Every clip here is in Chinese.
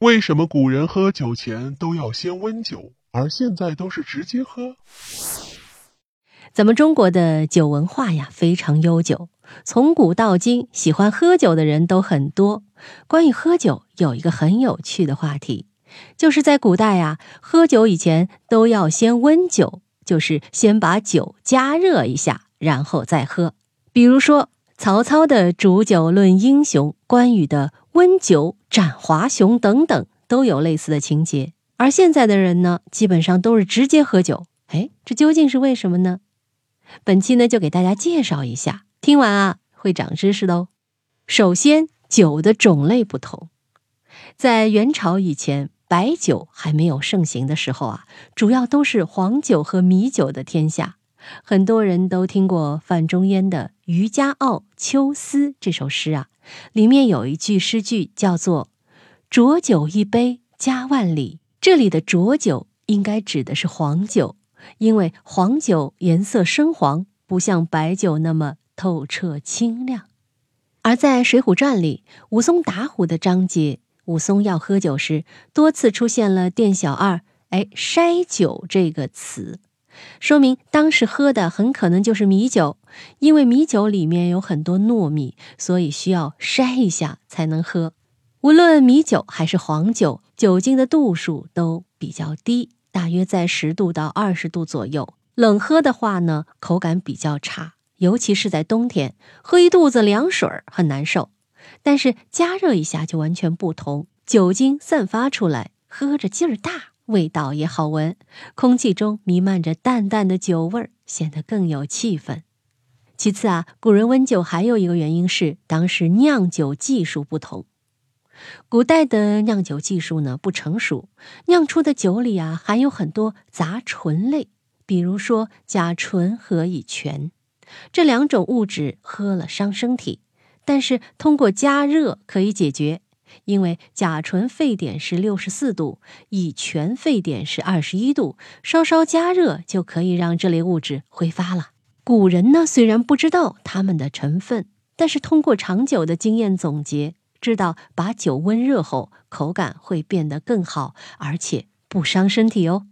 为什么古人喝酒前都要先温酒，而现在都是直接喝？咱们中国的酒文化呀非常悠久，从古到今，喜欢喝酒的人都很多。关于喝酒，有一个很有趣的话题，就是在古代呀，喝酒以前都要先温酒，就是先把酒加热一下，然后再喝。比如说曹操的煮酒论英雄，关羽的温酒斩华雄等等，都有类似的情节。而现在的人呢，基本上都是直接喝酒。哎，这究竟是为什么呢？本期呢，就给大家介绍一下，听完啊会长知识的哦。首先，酒的种类不同，在元朝以前，白酒还没有盛行的时候啊，主要都是黄酒和米酒的天下。很多人都听过范仲淹的《渔家傲·秋思》这首诗啊，里面有一句诗句叫做“浊酒一杯家万里”，这里的浊酒应该指的是黄酒。因为黄酒颜色深黄，不像白酒那么透彻清亮。而在《水浒传》里，武松打虎的章节，武松要喝酒时，多次出现了“店小二，哎，筛酒”这个词，说明当时喝的很可能就是米酒。因为米酒里面有很多糯米，所以需要筛一下才能喝。无论米酒还是黄酒，酒精的度数都比较低。大约在十度到二十度左右。冷喝的话呢，口感比较差，尤其是在冬天，喝一肚子凉水儿很难受。但是加热一下就完全不同，酒精散发出来，喝着劲儿大，味道也好闻，空气中弥漫着淡淡的酒味儿，显得更有气氛。其次啊，古人温酒还有一个原因是当时酿酒技术不同。古代的酿酒技术呢不成熟，酿出的酒里啊含有很多杂醇类，比如说甲醇和乙醛，这两种物质喝了伤身体，但是通过加热可以解决，因为甲醇沸点是六十四度，乙醛沸点是二十一度，稍稍加热就可以让这类物质挥发了。古人呢虽然不知道它们的成分，但是通过长久的经验总结。知道把酒温热后，口感会变得更好，而且不伤身体哦。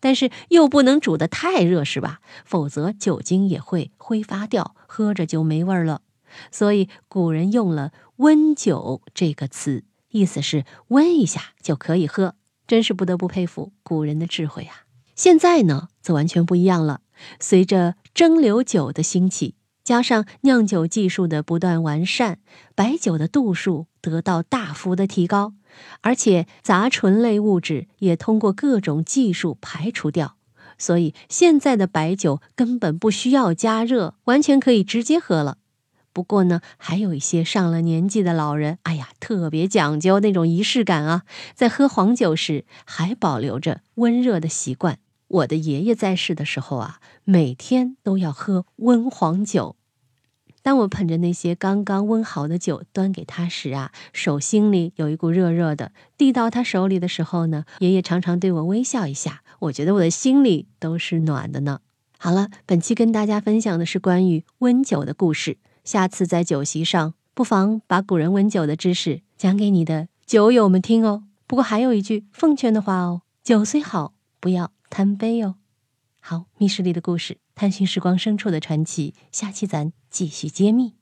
但是又不能煮得太热，是吧？否则酒精也会挥发掉，喝着就没味儿了。所以古人用了“温酒”这个词，意思是温一下就可以喝。真是不得不佩服古人的智慧啊！现在呢，则完全不一样了。随着蒸馏酒的兴起。加上酿酒技术的不断完善，白酒的度数得到大幅的提高，而且杂醇类物质也通过各种技术排除掉，所以现在的白酒根本不需要加热，完全可以直接喝了。不过呢，还有一些上了年纪的老人，哎呀，特别讲究那种仪式感啊，在喝黄酒时还保留着温热的习惯。我的爷爷在世的时候啊，每天都要喝温黄酒。当我捧着那些刚刚温好的酒端给他时啊，手心里有一股热热的。递到他手里的时候呢，爷爷常常对我微笑一下，我觉得我的心里都是暖的呢。好了，本期跟大家分享的是关于温酒的故事。下次在酒席上，不妨把古人温酒的知识讲给你的酒友们听哦。不过还有一句奉劝的话哦：酒虽好，不要。贪杯哦，好，密室里的故事，探寻时光深处的传奇，下期咱继续揭秘。